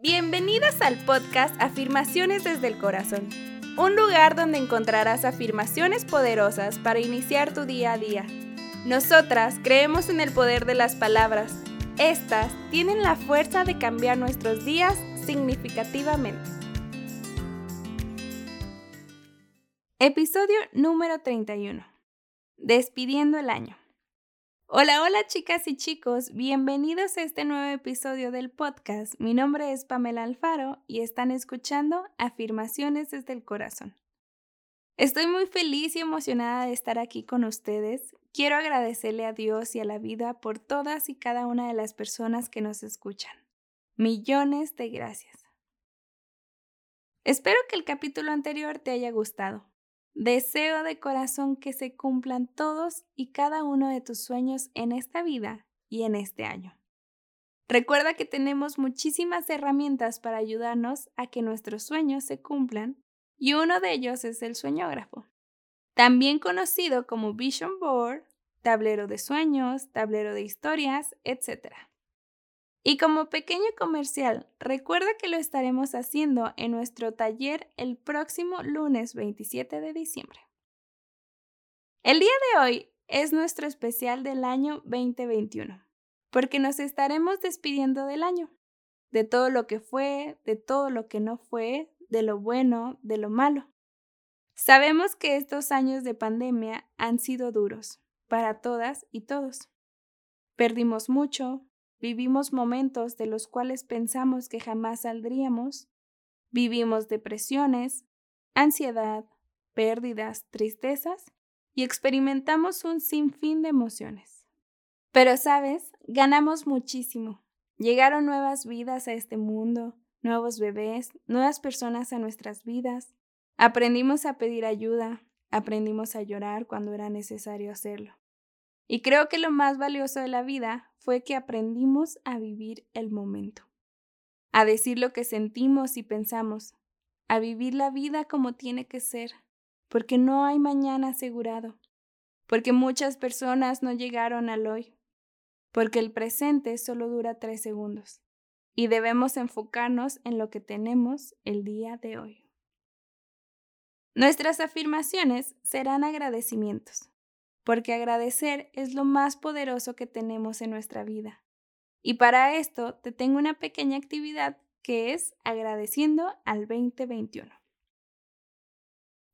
Bienvenidas al podcast Afirmaciones desde el Corazón, un lugar donde encontrarás afirmaciones poderosas para iniciar tu día a día. Nosotras creemos en el poder de las palabras. Estas tienen la fuerza de cambiar nuestros días significativamente. Episodio número 31. Despidiendo el año. Hola, hola chicas y chicos, bienvenidos a este nuevo episodio del podcast. Mi nombre es Pamela Alfaro y están escuchando Afirmaciones desde el Corazón. Estoy muy feliz y emocionada de estar aquí con ustedes. Quiero agradecerle a Dios y a la vida por todas y cada una de las personas que nos escuchan. Millones de gracias. Espero que el capítulo anterior te haya gustado. Deseo de corazón que se cumplan todos y cada uno de tus sueños en esta vida y en este año. Recuerda que tenemos muchísimas herramientas para ayudarnos a que nuestros sueños se cumplan y uno de ellos es el sueñógrafo, también conocido como Vision Board, tablero de sueños, tablero de historias, etc. Y como pequeño comercial, recuerda que lo estaremos haciendo en nuestro taller el próximo lunes 27 de diciembre. El día de hoy es nuestro especial del año 2021, porque nos estaremos despidiendo del año, de todo lo que fue, de todo lo que no fue, de lo bueno, de lo malo. Sabemos que estos años de pandemia han sido duros para todas y todos. Perdimos mucho, Vivimos momentos de los cuales pensamos que jamás saldríamos. Vivimos depresiones, ansiedad, pérdidas, tristezas y experimentamos un sinfín de emociones. Pero, ¿sabes? Ganamos muchísimo. Llegaron nuevas vidas a este mundo, nuevos bebés, nuevas personas a nuestras vidas. Aprendimos a pedir ayuda, aprendimos a llorar cuando era necesario hacerlo. Y creo que lo más valioso de la vida fue que aprendimos a vivir el momento, a decir lo que sentimos y pensamos, a vivir la vida como tiene que ser, porque no hay mañana asegurado, porque muchas personas no llegaron al hoy, porque el presente solo dura tres segundos y debemos enfocarnos en lo que tenemos el día de hoy. Nuestras afirmaciones serán agradecimientos porque agradecer es lo más poderoso que tenemos en nuestra vida. Y para esto te tengo una pequeña actividad que es agradeciendo al 2021.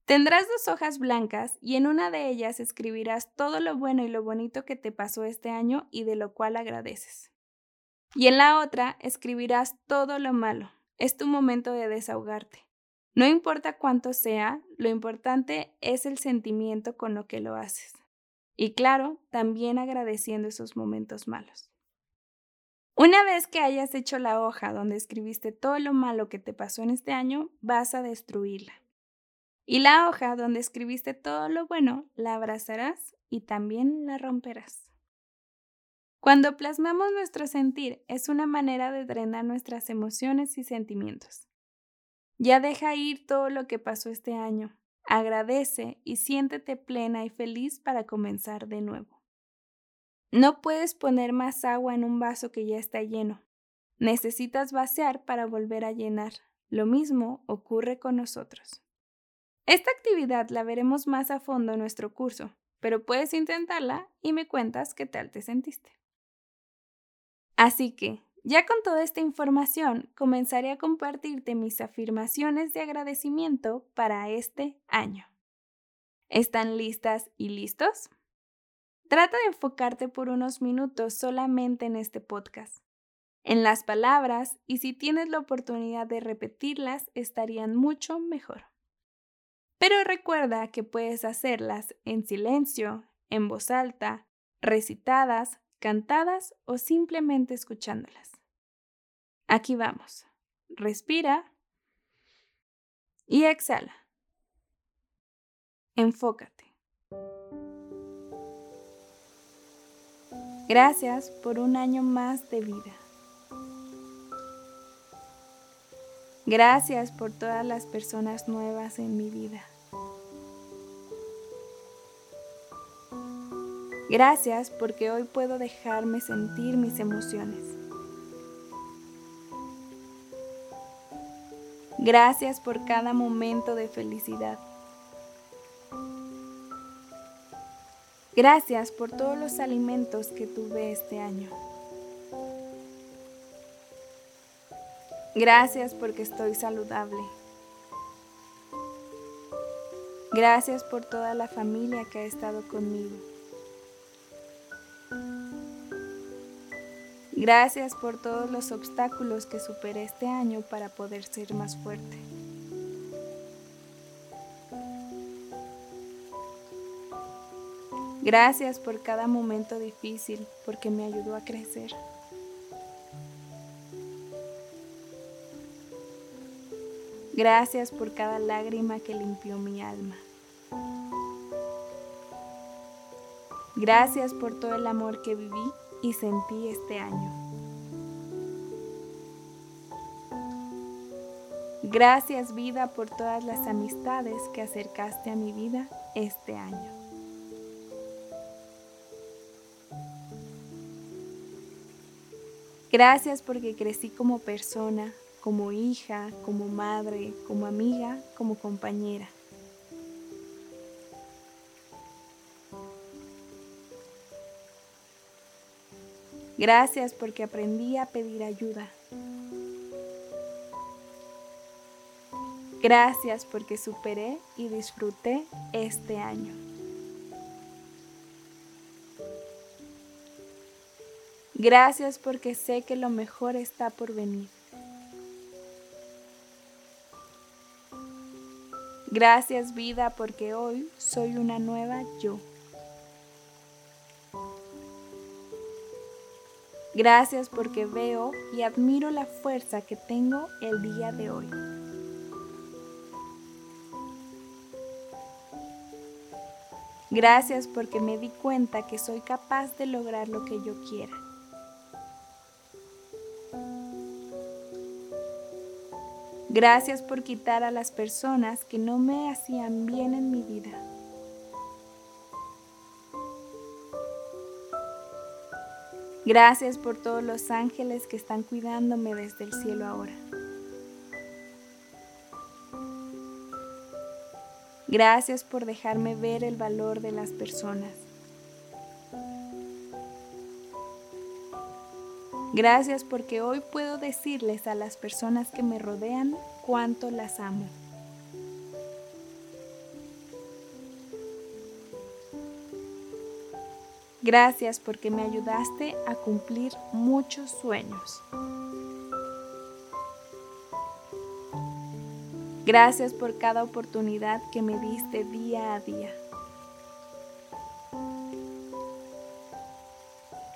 Tendrás dos hojas blancas y en una de ellas escribirás todo lo bueno y lo bonito que te pasó este año y de lo cual agradeces. Y en la otra escribirás todo lo malo. Es tu momento de desahogarte. No importa cuánto sea, lo importante es el sentimiento con lo que lo haces. Y claro, también agradeciendo esos momentos malos. Una vez que hayas hecho la hoja donde escribiste todo lo malo que te pasó en este año, vas a destruirla. Y la hoja donde escribiste todo lo bueno, la abrazarás y también la romperás. Cuando plasmamos nuestro sentir es una manera de drenar nuestras emociones y sentimientos. Ya deja ir todo lo que pasó este año, Agradece y siéntete plena y feliz para comenzar de nuevo. No puedes poner más agua en un vaso que ya está lleno. Necesitas vaciar para volver a llenar. Lo mismo ocurre con nosotros. Esta actividad la veremos más a fondo en nuestro curso, pero puedes intentarla y me cuentas qué tal te sentiste. Así que, ya con toda esta información, comenzaré a compartirte mis afirmaciones de agradecimiento para este año. ¿Están listas y listos? Trata de enfocarte por unos minutos solamente en este podcast. En las palabras y si tienes la oportunidad de repetirlas estarían mucho mejor. Pero recuerda que puedes hacerlas en silencio, en voz alta, recitadas, cantadas o simplemente escuchándolas. Aquí vamos. Respira y exhala. Enfócate. Gracias por un año más de vida. Gracias por todas las personas nuevas en mi vida. Gracias porque hoy puedo dejarme sentir mis emociones. Gracias por cada momento de felicidad. Gracias por todos los alimentos que tuve este año. Gracias porque estoy saludable. Gracias por toda la familia que ha estado conmigo. Gracias por todos los obstáculos que superé este año para poder ser más fuerte. Gracias por cada momento difícil porque me ayudó a crecer. Gracias por cada lágrima que limpió mi alma. Gracias por todo el amor que viví y sentí este año. Gracias vida por todas las amistades que acercaste a mi vida este año. Gracias porque crecí como persona, como hija, como madre, como amiga, como compañera. Gracias porque aprendí a pedir ayuda. Gracias porque superé y disfruté este año. Gracias porque sé que lo mejor está por venir. Gracias vida porque hoy soy una nueva yo. Gracias porque veo y admiro la fuerza que tengo el día de hoy. Gracias porque me di cuenta que soy capaz de lograr lo que yo quiera. Gracias por quitar a las personas que no me hacían bien en mi vida. Gracias por todos los ángeles que están cuidándome desde el cielo ahora. Gracias por dejarme ver el valor de las personas. Gracias porque hoy puedo decirles a las personas que me rodean cuánto las amo. Gracias porque me ayudaste a cumplir muchos sueños. Gracias por cada oportunidad que me diste día a día.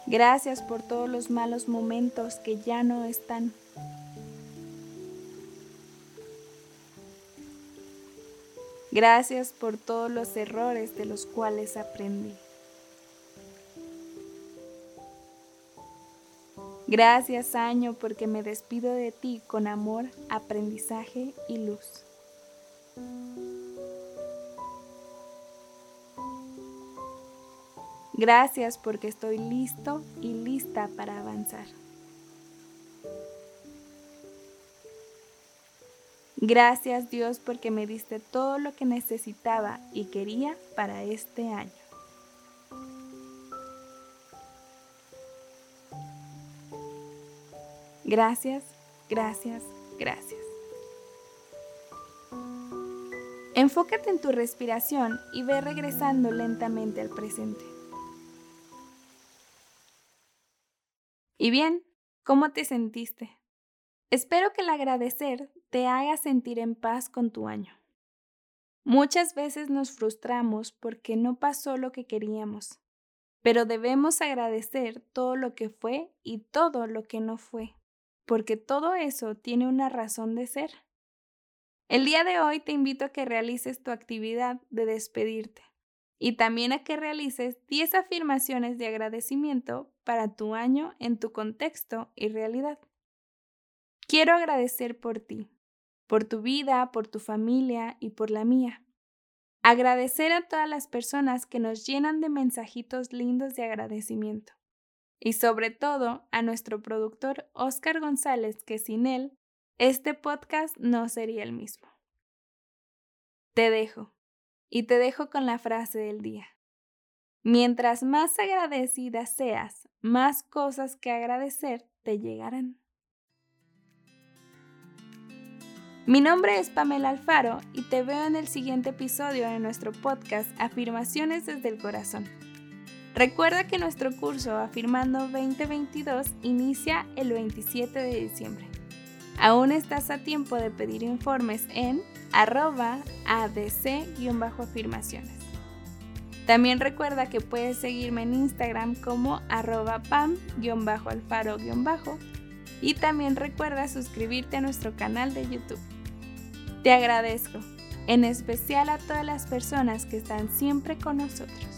Gracias por todos los malos momentos que ya no están. Gracias por todos los errores de los cuales aprendí. Gracias año porque me despido de ti con amor, aprendizaje y luz. Gracias porque estoy listo y lista para avanzar. Gracias Dios porque me diste todo lo que necesitaba y quería para este año. Gracias, gracias, gracias. Enfócate en tu respiración y ve regresando lentamente al presente. Y bien, ¿cómo te sentiste? Espero que el agradecer te haga sentir en paz con tu año. Muchas veces nos frustramos porque no pasó lo que queríamos, pero debemos agradecer todo lo que fue y todo lo que no fue, porque todo eso tiene una razón de ser. El día de hoy te invito a que realices tu actividad de despedirte y también a que realices 10 afirmaciones de agradecimiento para tu año en tu contexto y realidad. Quiero agradecer por ti, por tu vida, por tu familia y por la mía. Agradecer a todas las personas que nos llenan de mensajitos lindos de agradecimiento. Y sobre todo a nuestro productor Oscar González, que sin él este podcast no sería el mismo. Te dejo, y te dejo con la frase del día. Mientras más agradecida seas, más cosas que agradecer te llegarán. Mi nombre es Pamela Alfaro y te veo en el siguiente episodio de nuestro podcast Afirmaciones desde el Corazón. Recuerda que nuestro curso Afirmando 2022 inicia el 27 de diciembre. Aún estás a tiempo de pedir informes en arroba adc-afirmaciones. También recuerda que puedes seguirme en Instagram como arroba pam-alfaro- y también recuerda suscribirte a nuestro canal de YouTube. Te agradezco, en especial a todas las personas que están siempre con nosotros.